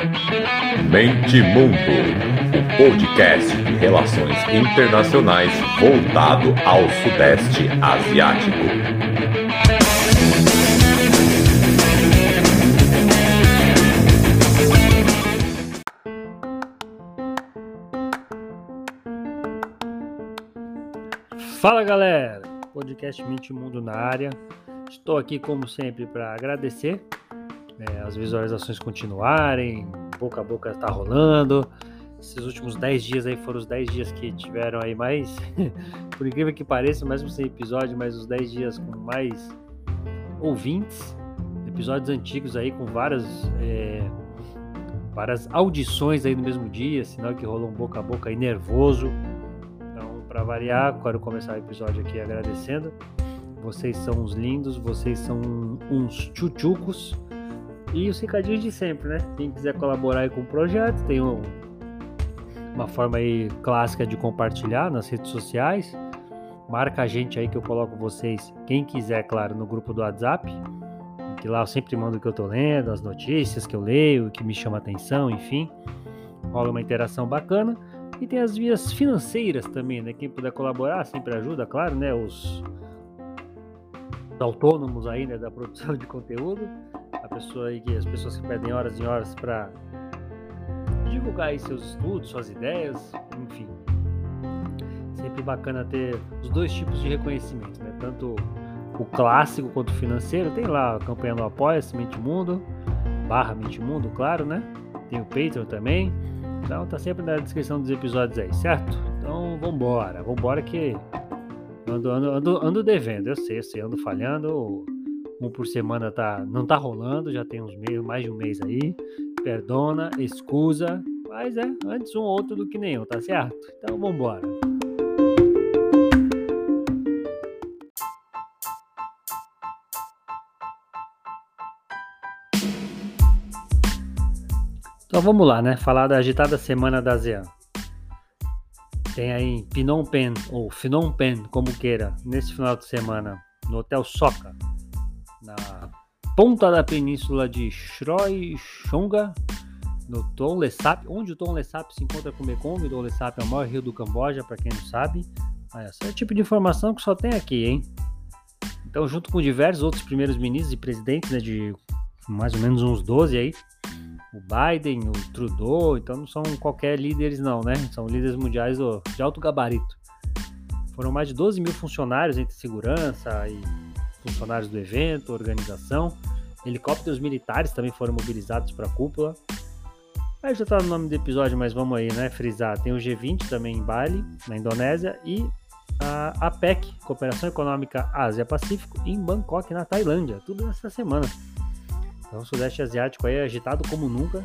Mente Mundo, o podcast de relações internacionais voltado ao Sudeste Asiático. Fala galera, podcast Mente Mundo na área. Estou aqui como sempre para agradecer né, as visualizações continuarem, boca a boca está rolando. Esses últimos 10 dias aí foram os 10 dias que tiveram aí mais, por incrível que pareça, mesmo sem episódio, mas os 10 dias com mais ouvintes, episódios antigos aí com várias, é, várias audições aí no mesmo dia, sinal que rolou um boca a boca aí nervoso. Então, para variar, quero começar o episódio aqui agradecendo. Vocês são uns lindos, vocês são uns chuchucos. E os recadinhos de sempre, né? Quem quiser colaborar com o projeto, tem um, uma forma aí clássica de compartilhar nas redes sociais. Marca a gente aí que eu coloco vocês, quem quiser, claro, no grupo do WhatsApp. Que lá eu sempre mando o que eu tô lendo, as notícias que eu leio, o que me chama atenção, enfim. Rola uma interação bacana. E tem as vias financeiras também, né? Quem puder colaborar sempre ajuda, claro, né? Os autônomos aí, né, da produção de conteúdo pessoa aí que as pessoas que pedem horas e horas para divulgar seus estudos, suas ideias, enfim. Sempre bacana ter os dois tipos de reconhecimento, né? Tanto o clássico quanto o financeiro. Tem lá a campanha do Apoia-se, Mente Mundo, barra Mente Mundo, claro, né? Tem o Patreon também. Então tá sempre na descrição dos episódios aí, certo? Então vambora, vambora que ando, ando, ando, ando devendo, eu sei, eu sei, ando falhando um por semana tá, não tá rolando, já tem uns meio, mais de um mês aí. Perdona, excusa, mas é antes um outro do que nenhum, tá certo? Então vamos embora. Então vamos lá, né? Falar da agitada semana da ASEAN. Tem aí Phnom Penh, ou Phnom Penh, como queira, nesse final de semana, no Hotel Soca, na ponta da península de Shroi no Tonle Sap, onde o Tonle Sap se encontra com o Mekong. O Tonle Sap é o maior rio do Camboja, para quem não sabe. Essa é o tipo de informação que só tem aqui, hein? Então, junto com diversos outros primeiros ministros e presidentes, né, de mais ou menos uns 12 aí, o Biden, o Trudeau, então não são qualquer líderes não, né? São líderes mundiais de alto gabarito. Foram mais de 12 mil funcionários entre segurança e funcionários do evento, organização. Helicópteros militares também foram mobilizados para a cúpula. Aí já está no nome do episódio, mas vamos aí, né? Frisar. Tem o G20 também em Bali, na Indonésia, e a APEC, Cooperação Econômica Ásia-Pacífico, em Bangkok, na Tailândia. Tudo nessa semana. Então, o Sudeste Asiático aí agitado como nunca.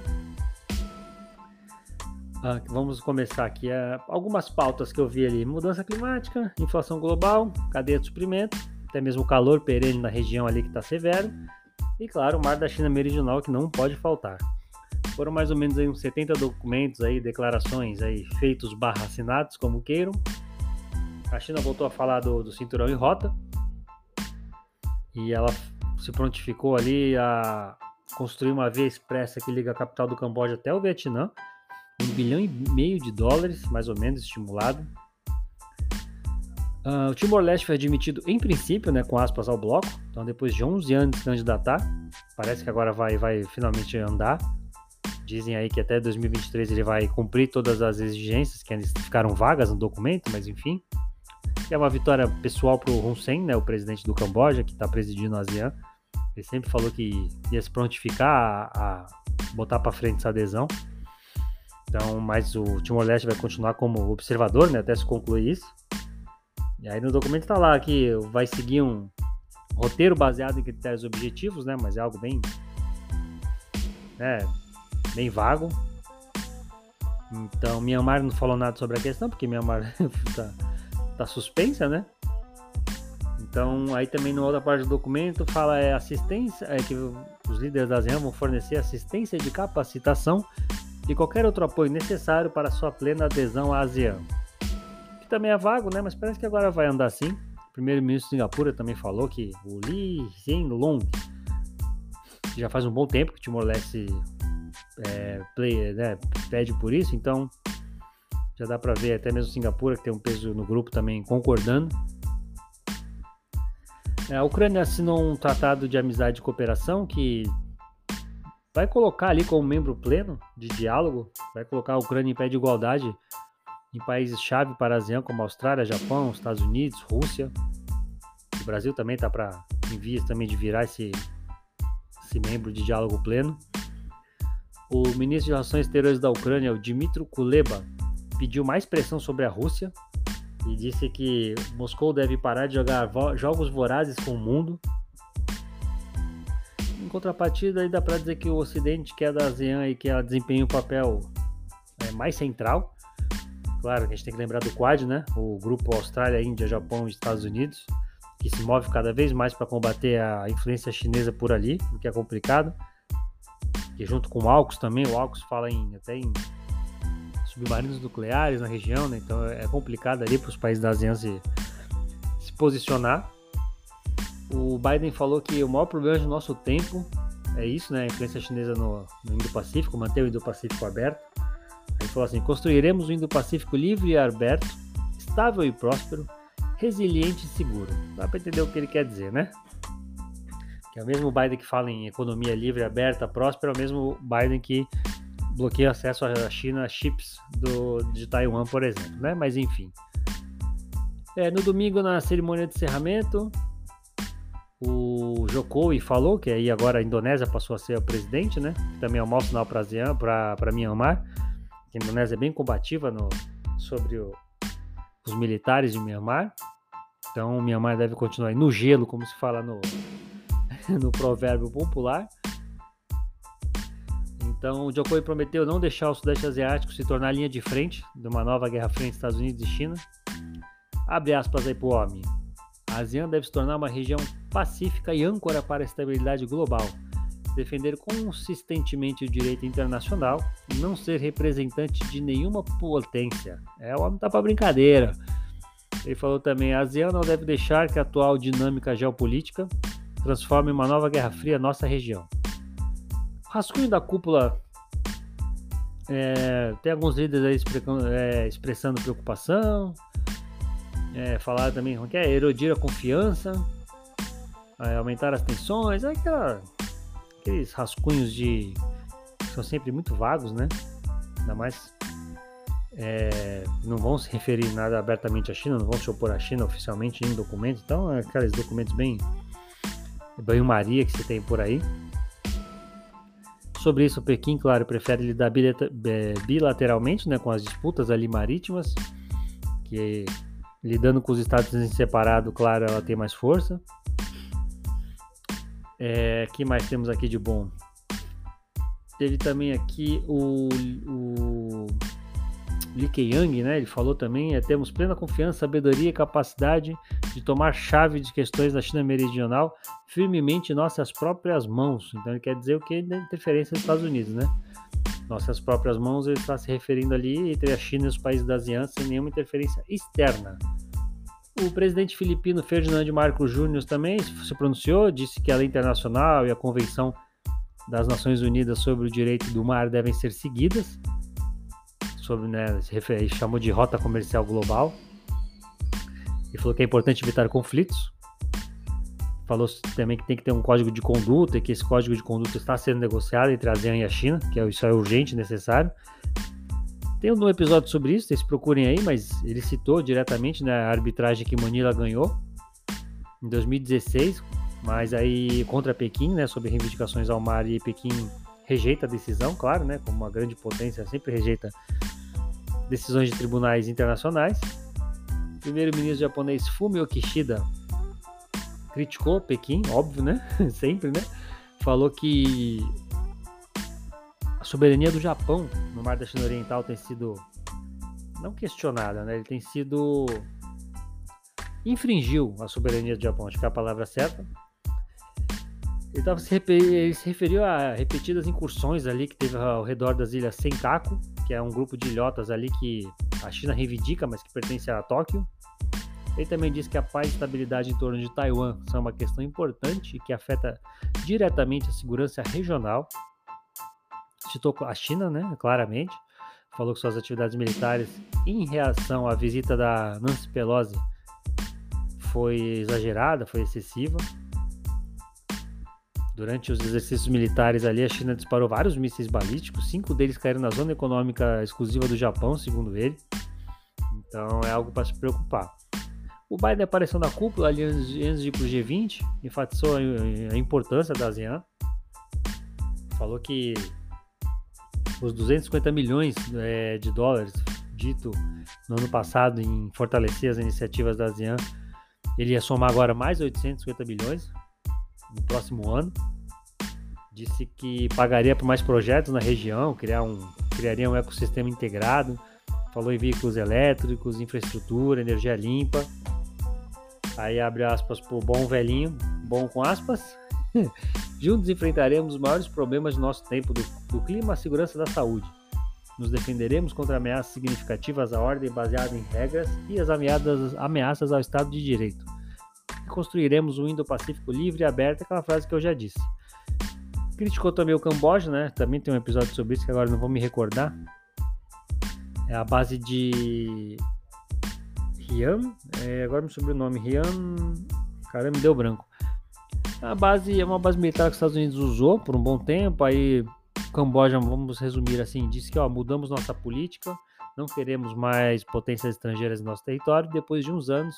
Ah, vamos começar aqui. Ah, algumas pautas que eu vi ali: mudança climática, inflação global, cadeia de suprimento até mesmo o calor perene na região ali que está severo, e claro, o mar da China Meridional que não pode faltar. Foram mais ou menos aí uns 70 documentos aí, declarações aí feitos barra assinados, como queiram. A China voltou a falar do, do cinturão e rota, e ela se prontificou ali a construir uma via expressa que liga a capital do Camboja até o Vietnã, um bilhão e meio de dólares, mais ou menos, estimulado. Uh, o Timor-Leste foi admitido, em princípio, né, com aspas, ao bloco. Então, depois de 11 anos de candidatar, parece que agora vai, vai finalmente andar. Dizem aí que até 2023 ele vai cumprir todas as exigências que ficaram vagas no documento, mas enfim. é uma vitória pessoal para o Hun Sen, né, o presidente do Camboja, que está presidindo a ASEAN. Ele sempre falou que ia se prontificar a, a botar para frente essa adesão. Então, mas o Timor-Leste vai continuar como observador, né, até se concluir isso. E aí no documento tá lá que vai seguir um roteiro baseado em critérios objetivos, né? Mas é algo bem, né? Bem vago. Então, Myanmar não falou nada sobre a questão, porque Myanmar tá, tá suspensa, né? Então, aí também na outra parte do documento fala é assistência, é que os líderes da ASEAN vão fornecer assistência de capacitação e qualquer outro apoio necessário para sua plena adesão à ASEAN também é vago, né? Mas parece que agora vai andar assim. O primeiro-ministro de Singapura também falou que o Lee Hsien Loong, que já faz um bom tempo que o Timor-Leste é, né, pede por isso, então já dá para ver até mesmo Singapura, que tem um peso no grupo também concordando. É, a Ucrânia assinou um tratado de amizade e cooperação que vai colocar ali como membro pleno de diálogo, vai colocar a Ucrânia em pé de igualdade em países-chave para a ASEAN, como Austrália, Japão, Estados Unidos, Rússia. O Brasil também está para em vias também de virar esse, esse membro de diálogo pleno. O ministro de Relações Exteriores da Ucrânia, o Dmitry Kuleba, pediu mais pressão sobre a Rússia e disse que Moscou deve parar de jogar jogos vorazes com o mundo. Em contrapartida, aí dá para dizer que o Ocidente, que é da ASEAN e que ela desempenha um papel é, mais central. Claro a gente tem que lembrar do Quad, né? O grupo Austrália, Índia, Japão e Estados Unidos, que se move cada vez mais para combater a influência chinesa por ali, o que é complicado. E junto com o AUKUS também, o AUKUS fala em, até em submarinos nucleares na região, né? Então é complicado ali para os países da ASEAN se, se posicionar. O Biden falou que o maior problema do nosso tempo é isso, né? A influência chinesa no, no Indo-Pacífico, manter o Indo-Pacífico aberto. Falou assim: construiremos o Indo-Pacífico livre e aberto, estável e próspero, resiliente e seguro. Dá para entender o que ele quer dizer, né? Que é o mesmo Biden que fala em economia livre, aberta, próspera, é o mesmo Biden que bloqueia acesso à China chips do, de Taiwan, por exemplo, né? Mas enfim. É, no domingo, na cerimônia de encerramento, o Jokowi falou que aí agora a Indonésia passou a ser o presidente, né? Que também é um mau sinal para Myanmar. A Indonésia é bem combativa no, sobre o, os militares de Myanmar. Então, o Myanmar deve continuar no gelo, como se fala no, no provérbio popular. Então, o Jokowi prometeu não deixar o Sudeste Asiático se tornar linha de frente de uma nova guerra frente Estados Unidos e China. Abre aspas aí para o homem. A ASEAN deve se tornar uma região pacífica e âncora para a estabilidade global, defender consistentemente o direito internacional não ser representante de nenhuma potência. É, o homem tá para brincadeira. Ele falou também: a ASEAN não deve deixar que a atual dinâmica geopolítica transforme uma nova guerra fria nossa região. Rascunho da cúpula. É, tem alguns líderes aí é, expressando preocupação. É, falaram também que é erodir a confiança, é, aumentar as tensões, é aquela, aqueles rascunhos de. que são sempre muito vagos, né? Ainda mais. É, não vão se referir nada abertamente à China, não vão se opor à China oficialmente em documentos, então é aqueles documentos bem banho-maria que você tem por aí. Sobre isso, Pequim, claro, prefere lidar bilateralmente né, com as disputas ali marítimas, que lidando com os estados em separado, claro, ela tem mais força. É, que mais temos aqui de bom? Teve também aqui o, o Li Keqiang, né? Ele falou também, é, temos plena confiança, sabedoria e capacidade de tomar chave de questões da China meridional firmemente em nossas próprias mãos. Então ele quer dizer o que interferência dos Estados Unidos, né? Nossas próprias mãos, ele está se referindo ali entre a China e os países da ASEAN sem nenhuma interferência externa. O presidente filipino Ferdinand Marcos Júnior também se pronunciou, disse que a lei internacional e a Convenção das Nações Unidas sobre o Direito do Mar devem ser seguidas sobre, né, chamou de rota comercial global. E falou que é importante evitar conflitos. Falou também que tem que ter um código de conduta e que esse código de conduta está sendo negociado entre a ASEAN e a China, que é, isso é urgente e necessário. Tem um episódio sobre isso, vocês procurem aí, mas ele citou diretamente né, a arbitragem que Manila ganhou em 2016, mas aí contra Pequim, né, sobre reivindicações ao mar e Pequim rejeita a decisão, claro, né, como uma grande potência sempre rejeita decisões de tribunais internacionais. Primeiro-ministro japonês Fumio Kishida criticou Pequim, óbvio, né? Sempre, né? Falou que a soberania do Japão no Mar da China Oriental tem sido não questionada, né? Ele tem sido infringiu a soberania do Japão, acho que é a palavra certa. Ele, tava se, ele se referiu a repetidas incursões ali que teve ao redor das ilhas Senkaku que é um grupo de ilhotas ali que a China reivindica, mas que pertence a Tóquio. Ele também diz que a paz e estabilidade em torno de Taiwan são uma questão importante que afeta diretamente a segurança regional. Citou a China, né, claramente, falou que suas atividades militares em reação à visita da Nancy Pelosi foi exagerada, foi excessiva. Durante os exercícios militares ali, a China disparou vários mísseis balísticos, cinco deles caíram na zona econômica exclusiva do Japão, segundo ele. Então é algo para se preocupar. O Biden apareceu na cúpula ali antes de ir para o G20, enfatizou a importância da ASEAN. Falou que os 250 milhões é, de dólares dito no ano passado em fortalecer as iniciativas da ASEAN, ele ia somar agora mais 850 milhões no próximo ano. Disse que pagaria por mais projetos na região, criar um, criaria um ecossistema integrado. Falou em veículos elétricos, infraestrutura, energia limpa. Aí abre aspas pro bom velhinho, bom com aspas. Juntos enfrentaremos os maiores problemas do nosso tempo do, do clima à segurança da saúde. Nos defenderemos contra ameaças significativas à ordem baseada em regras e as ameaças, ameaças ao Estado de Direito. E construiremos um Indo-Pacífico livre e aberto, aquela frase que eu já disse. Criticou também o Camboja, né? Também tem um episódio sobre isso que agora não vou me recordar. É a base de Rian, é, agora me subiu o nome, Rian, caramba, me deu branco. A base é uma base militar que os Estados Unidos usou por um bom tempo, aí Camboja, vamos resumir assim, disse que ó, mudamos nossa política, não queremos mais potências estrangeiras no nosso território. Depois de uns anos,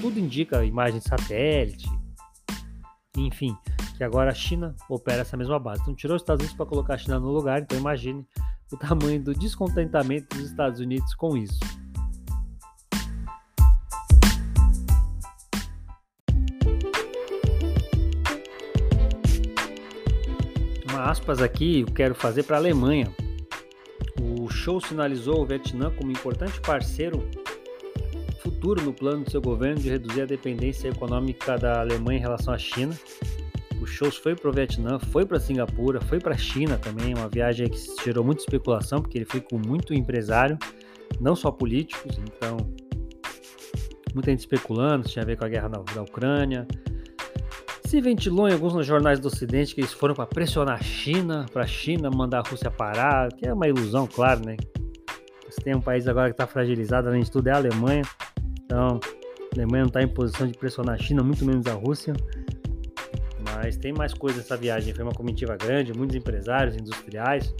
tudo indica imagem de satélite, enfim, que agora a China opera essa mesma base. Então tirou os Estados Unidos para colocar a China no lugar, então imagine o tamanho do descontentamento dos Estados Unidos com isso. Aspas aqui eu quero fazer para a Alemanha. O show sinalizou o Vietnã como importante parceiro futuro no plano do seu governo de reduzir a dependência econômica da Alemanha em relação à China. O show foi para o Vietnã, foi para Singapura, foi para a China também, uma viagem que gerou muita especulação, porque ele foi com muito empresário, não só políticos, então muita gente especulando, tinha a ver com a guerra na, na Ucrânia, se ventilou em alguns jornais do Ocidente que eles foram para pressionar a China, para a China mandar a Rússia parar, que é uma ilusão, claro, né? Tem um país agora que está fragilizado, além de tudo, é a Alemanha. Então, a Alemanha não está em posição de pressionar a China, muito menos a Rússia. Mas tem mais coisa nessa viagem. Foi uma comitiva grande, muitos empresários, industriais.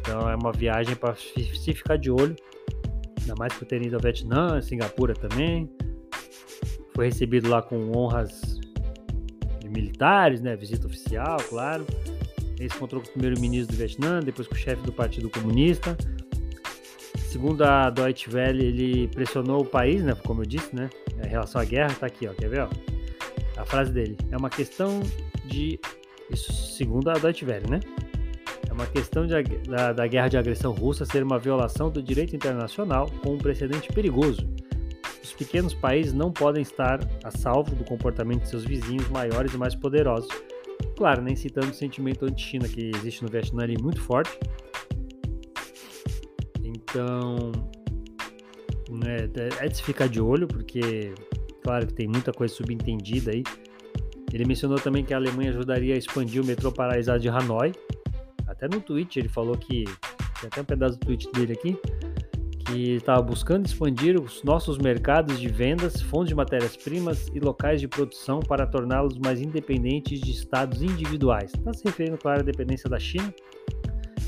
Então, é uma viagem para se ficar de olho. Ainda mais por ter ido ao Vietnã, Singapura também. Foi recebido lá com honras militares, né? Visita oficial, claro. Ele se encontrou com o primeiro-ministro do Vietnã, depois com o chefe do Partido Comunista. Segundo a Deutsche Welle, ele pressionou o país, né? Como eu disse, né? Em relação à guerra, tá aqui, ó. Quer ver, ó? A frase dele. É uma questão de. Isso segundo a Deutsche Welle, né? É uma questão de, da, da guerra de agressão russa ser uma violação do direito internacional com um precedente perigoso os pequenos países não podem estar a salvo do comportamento de seus vizinhos maiores e mais poderosos. Claro, nem citando o sentimento anti-China que existe no Vietnã ali muito forte. Então, né, é de se ficar de olho, porque, claro que tem muita coisa subentendida aí. Ele mencionou também que a Alemanha ajudaria a expandir o metrô paralisado de Hanoi. Até no tweet ele falou que. Tem até um pedaço do tweet dele aqui que estava buscando expandir os nossos mercados de vendas, fontes de matérias-primas e locais de produção para torná-los mais independentes de estados individuais. Está se referindo, claro, à dependência da China.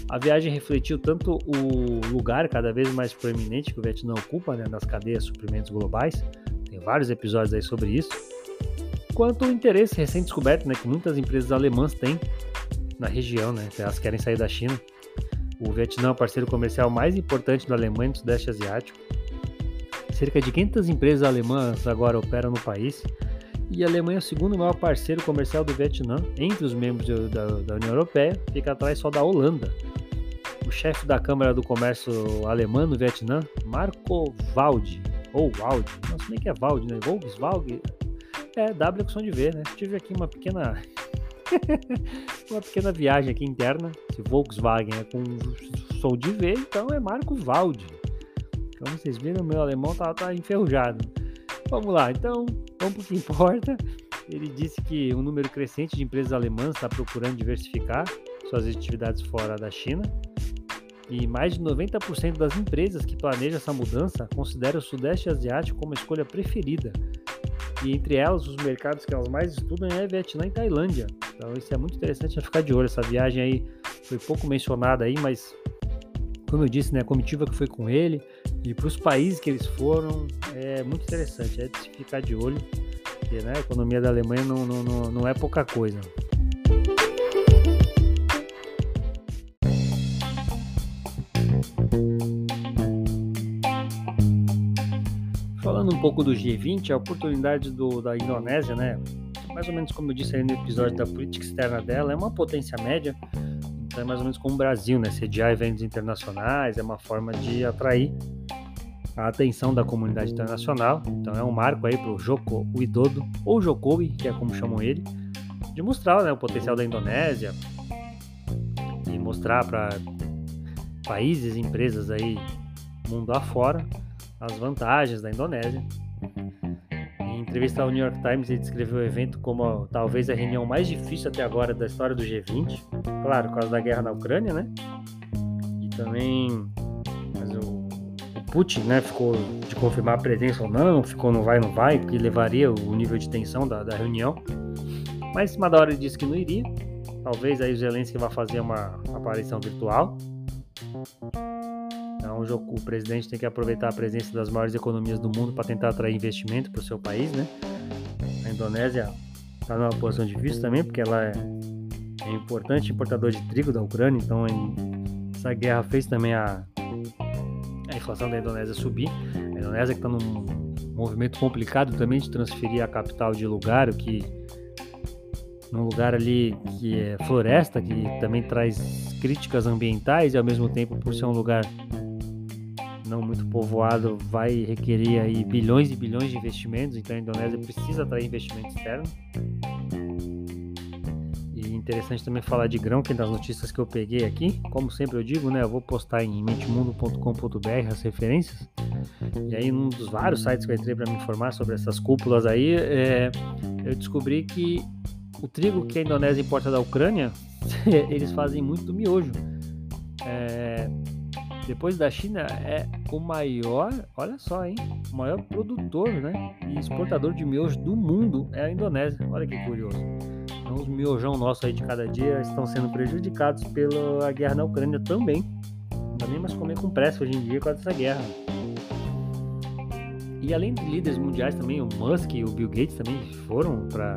A viagem refletiu tanto o lugar cada vez mais proeminente que o Vietnã ocupa né, nas cadeias de suprimentos globais, tem vários episódios aí sobre isso, quanto o interesse recém-descoberto né, que muitas empresas alemãs têm na região, né, elas querem sair da China. O Vietnã é o parceiro comercial mais importante da Alemanha no Sudeste Asiático. Cerca de 500 empresas alemãs agora operam no país. E a Alemanha é o segundo maior parceiro comercial do Vietnã entre os membros da, da União Europeia, fica atrás só da Holanda. O chefe da Câmara do Comércio alemã no Vietnã, Marco Waldi, ou Waldi, não sei nem que é Waldi, né? Volkswagen, é W é som de ver, né? Tive aqui uma pequena uma pequena viagem aqui interna. Se Volkswagen é com som de V, então é Marco Valdi. Como vocês viram, meu alemão tá, tá enferrujado. Vamos lá, então, vamos para o que importa. Ele disse que um número crescente de empresas alemãs está procurando diversificar suas atividades fora da China. E mais de 90% das empresas que planejam essa mudança consideram o Sudeste Asiático como a escolha preferida. E entre elas, os mercados que elas mais estudam é Vietnã e Tailândia. Então isso é muito interessante a ficar de olho. Essa viagem aí foi pouco mencionada aí, mas como eu disse, né, a comitiva que foi com ele e para os países que eles foram é muito interessante. É de se ficar de olho, porque né, a economia da Alemanha não, não, não, não é pouca coisa. Um pouco do G20, a oportunidade do, da Indonésia, né? Mais ou menos como eu disse aí no episódio da política externa dela, é uma potência média, então é mais ou menos como o Brasil, né? Sediar eventos internacionais é uma forma de atrair a atenção da comunidade internacional. Então é um marco aí para o Joko Widodo, ou Jokowi, que é como chamam ele, de mostrar né, o potencial da Indonésia e mostrar para países e empresas aí mundo afora as vantagens da Indonésia. Em entrevista ao New York Times, ele descreveu o evento como talvez a reunião mais difícil até agora da história do G20. Claro, por causa da guerra na Ucrânia, né? E também mas o, Putin, né, ficou de confirmar a presença ou não, ficou no vai não vai, que levaria o nível de tensão da, da reunião. Mas ele disse que não iria. Talvez aí o Zelensky vá fazer uma aparição virtual. Então, o presidente tem que aproveitar a presença das maiores economias do mundo para tentar atrair investimento para o seu país, né? A Indonésia está numa posição difícil também, porque ela é, é importante importador de trigo da Ucrânia, então essa guerra fez também a, a inflação da Indonésia subir. A Indonésia que está num movimento complicado também de transferir a capital de lugar, o que num lugar ali que é floresta, que também traz críticas ambientais e ao mesmo tempo por ser um lugar não muito povoado vai requerer aí bilhões e bilhões de investimentos, então a Indonésia precisa atrair investimento externo. E interessante também falar de grão, que é das notícias que eu peguei aqui, como sempre eu digo, né, eu vou postar em mentemundo.com.br as referências. E aí um dos vários sites que eu entrei para me informar sobre essas cúpulas aí, é, eu descobri que o trigo que a Indonésia importa da Ucrânia, eles fazem muito miojo. É, depois da China, é o maior, olha só, hein? O maior produtor né, e exportador de miojo do mundo é a Indonésia. Olha que curioso. Então, os miojão nossos aí de cada dia estão sendo prejudicados pela guerra na Ucrânia também. Não dá nem mais comer com pressa hoje em dia com essa guerra. E além de líderes mundiais também, o Musk e o Bill Gates também foram para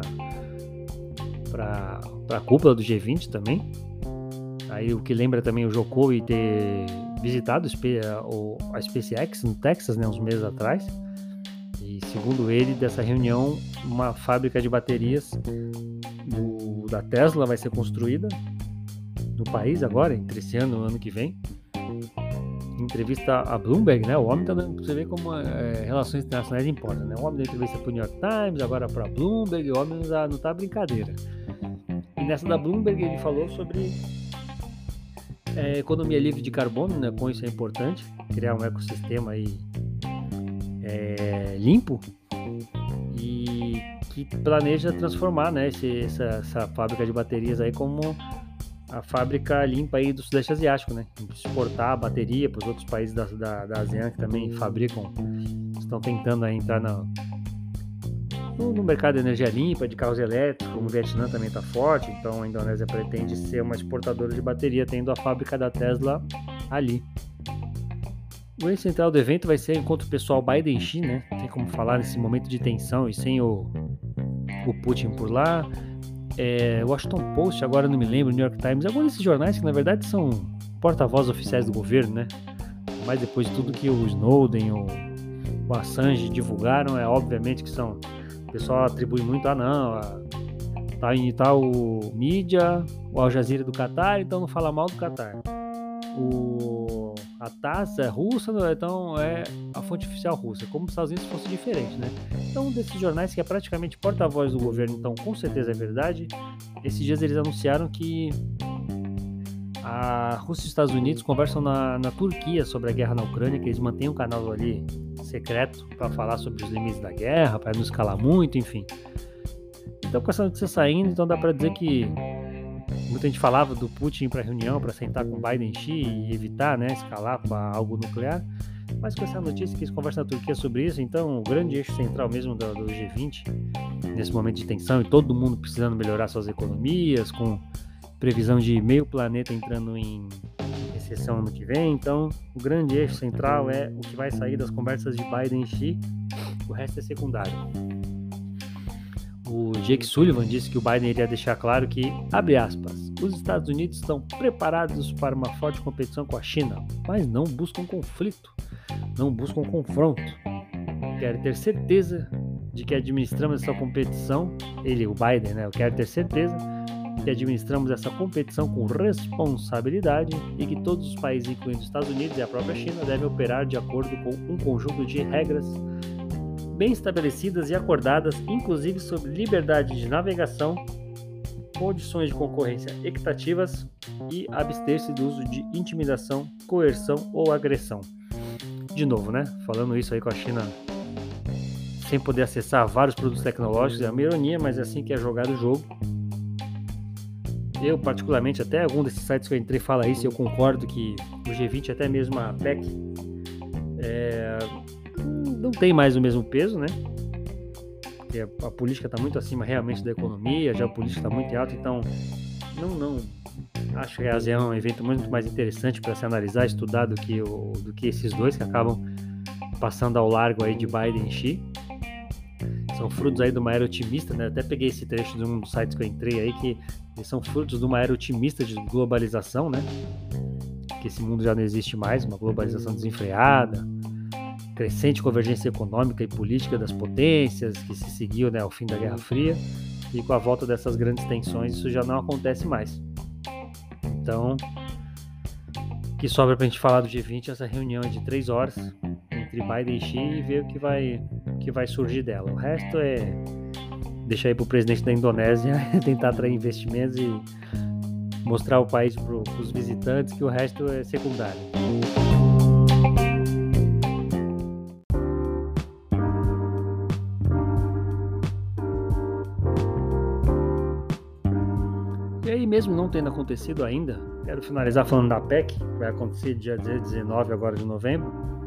para a cúpula do G20 também. Aí o que lembra também o Jokowi ter visitado a SpaceX no Texas, né, uns meses atrás. E segundo ele, dessa reunião, uma fábrica de baterias do, da Tesla vai ser construída no país agora, entre esse ano e ano que vem. Em entrevista a Bloomberg, né? O homem tá dando, você vê como é, relações internacionais importam, né? O homem deu entrevista para o New York Times, agora para Bloomberg, o homem não tá, não tá brincadeira. E nessa da Bloomberg ele falou sobre é, economia livre de carbono, né? Com isso é importante, criar um ecossistema aí é, limpo e que planeja transformar, né? Esse, essa, essa fábrica de baterias aí como a fábrica limpa aí do Sudeste Asiático, né? Exportar a bateria para os outros países da, da, da ASEAN que também fabricam, estão tentando entrar na, no, no mercado de energia limpa, de carros elétricos, o Vietnã também está forte, então a Indonésia pretende ser uma exportadora de bateria, tendo a fábrica da Tesla ali. O eixo central do evento vai ser encontro pessoal Biden-Xi, né? Tem como falar nesse momento de tensão e sem o, o Putin por lá. É, Washington Post, agora não me lembro, New York Times, alguns desses jornais que na verdade são porta-voz oficiais do governo, né? Mas depois de tudo que o Snowden, o, o Assange divulgaram, é obviamente que são o pessoal atribui muito, ah não, tá em tal mídia, o Al Jazeera do Qatar, então não fala mal do Qatar. O, a taça é russa, então é a fonte oficial russa, como se os Estados Unidos fosse diferente, né? Então, um desses jornais que é praticamente porta-voz do governo, então com certeza é verdade. Esses dias eles anunciaram que a Rússia e os Estados Unidos conversam na, na Turquia sobre a guerra na Ucrânia, que eles mantêm um canal ali secreto para falar sobre os limites da guerra, para não escalar muito, enfim. Então, com essa notícia saindo, então dá para dizer que muita gente falava do Putin para reunião para sentar com Biden e evitar, né, escalar para algo nuclear. Mas com essa notícia que se conversa na Turquia sobre isso, então o grande eixo central mesmo do, do G20, nesse momento de tensão e todo mundo precisando melhorar suas economias, com previsão de meio planeta entrando em recessão ano que vem. Então, o grande eixo central é o que vai sair das conversas de Biden e Xi, o resto é secundário. O Jake Sullivan disse que o Biden iria deixar claro que, abre aspas, os Estados Unidos estão preparados para uma forte competição com a China, mas não buscam conflito, não buscam confronto. Quero ter certeza de que administramos essa competição, ele, o Biden, né? Eu quero ter certeza que administramos essa competição com responsabilidade e que todos os países, incluindo os Estados Unidos e a própria China, devem operar de acordo com um conjunto de regras bem estabelecidas e acordadas, inclusive sobre liberdade de navegação, condições de concorrência equitativas e abster-se do uso de intimidação, coerção ou agressão. De novo, né? Falando isso aí com a China sem poder acessar vários produtos tecnológicos, é uma ironia, mas é assim que é jogado o jogo. Eu, particularmente, até algum desses sites que eu entrei fala isso, eu concordo que o G20, até mesmo a PEC, é, não tem mais o mesmo peso, né? Porque a, a política está muito acima realmente da economia, já a política está muito alta, então não, não. Acho que a ASEAN é um evento muito mais interessante para se analisar, estudar do que, o, do que esses dois que acabam passando ao largo aí de Biden e Xi. São frutos aí de uma era otimista, né? Até peguei esse trecho de um dos sites que eu entrei aí que são frutos de uma era otimista de globalização, né? Que esse mundo já não existe mais, uma globalização desenfreada, crescente convergência econômica e política das potências que se seguiu né, ao fim da Guerra Fria, e com a volta dessas grandes tensões isso já não acontece mais. Então, que sobra para a gente falar do G20 essa reunião de três horas entre Biden e Xi e ver o que vai, que vai surgir dela. O resto é deixar aí para o presidente da Indonésia tentar atrair investimentos e mostrar o país para os visitantes que o resto é secundário. E aí, mesmo não tendo acontecido ainda, quero finalizar falando da PEC, que vai acontecer dia 19 agora de novembro.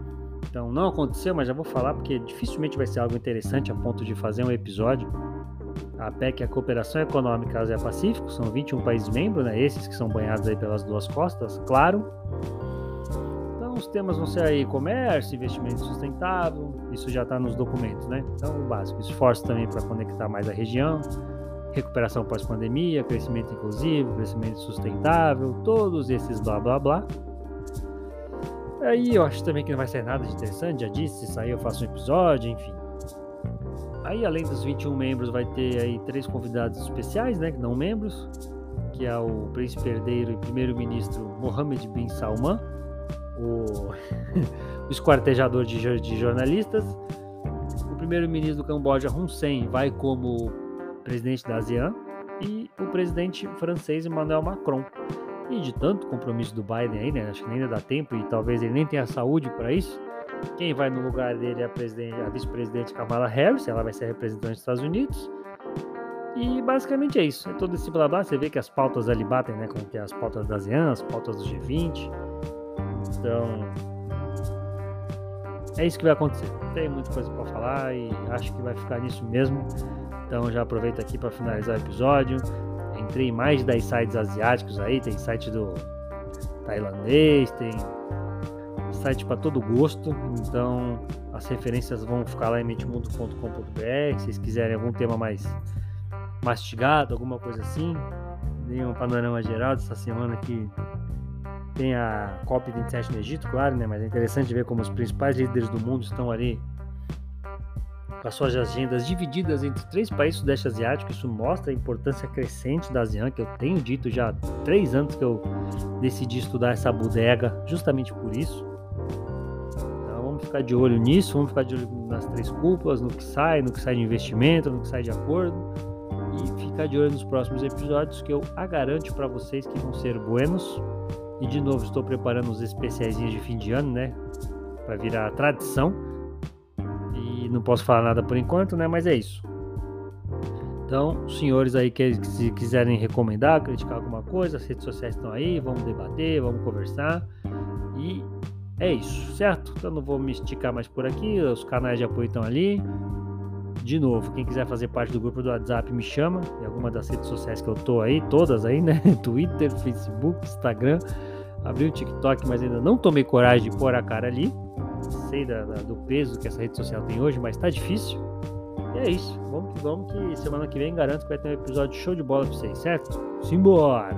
Então, não aconteceu, mas já vou falar porque dificilmente vai ser algo interessante a ponto de fazer um episódio a PEC a Cooperação Econômica Ásia-Pacífico, são 21 países membros, né? esses que são banhados aí pelas duas costas, claro. Então os temas vão ser aí comércio, investimento sustentável, isso já está nos documentos, né? Então o básico, esforço também para conectar mais a região, recuperação pós-pandemia, crescimento inclusivo, crescimento sustentável, todos esses blá blá blá. Aí eu acho também que não vai ser nada de interessante, já disse, se sair eu faço um episódio, enfim. Aí, além dos 21 membros, vai ter aí três convidados especiais, né, que não membros, que é o príncipe herdeiro e primeiro-ministro Mohammed bin Salman, o, o esquartejador de, de jornalistas, o primeiro-ministro do Camboja Hun Sen vai como presidente da ASEAN e o presidente francês Emmanuel Macron. E de tanto compromisso do Biden aí, né? Acho que ainda dá tempo e talvez ele nem tenha saúde para isso. Quem vai no lugar dele é a, a vice-presidente Kamala Harris, ela vai ser representante dos Estados Unidos. E basicamente é isso. É todo esse blá blá. Você vê que as pautas ali batem, né? Com que as pautas da ASEAN, as pautas do G20. Então. É isso que vai acontecer. Tem muita coisa para falar e acho que vai ficar nisso mesmo. Então já aproveito aqui para finalizar o episódio. Entrei em mais de 10 sites asiáticos aí. Tem site do tailandês, tem site para todo gosto, então as referências vão ficar lá em mentemundo.com.br. Se vocês quiserem algum tema mais mastigado, alguma coisa assim, dei um panorama geral dessa semana que tem a COP27 no Egito, claro, né? Mas é interessante ver como os principais líderes do mundo estão ali as suas agendas divididas entre três países do Sudeste Asiático. Isso mostra a importância crescente da ASEAN, que eu tenho dito já há três anos que eu decidi estudar essa bodega, justamente por isso ficar de olho nisso, vamos ficar de olho nas três cúpulas, no que sai, no que sai de investimento, no que sai de acordo. E ficar de olho nos próximos episódios que eu a garanto para vocês que vão ser buenos. E de novo estou preparando os especiais de fim de ano, né? Para virar tradição. E não posso falar nada por enquanto, né? Mas é isso. Então, senhores aí que se quiserem recomendar, criticar alguma coisa, as redes sociais estão aí, vamos debater, vamos conversar. E é isso, certo? Então não vou me esticar mais por aqui, os canais de apoio estão ali. De novo, quem quiser fazer parte do grupo do WhatsApp me chama, em alguma das redes sociais que eu tô aí, todas aí, né? Twitter, Facebook, Instagram. Abri o TikTok, mas ainda não tomei coragem de pôr a cara ali. Sei da, da, do peso que essa rede social tem hoje, mas tá difícil. E é isso. Vamos que vamos, que semana que vem garanto que vai ter um episódio show de bola pra vocês, certo? Simbora!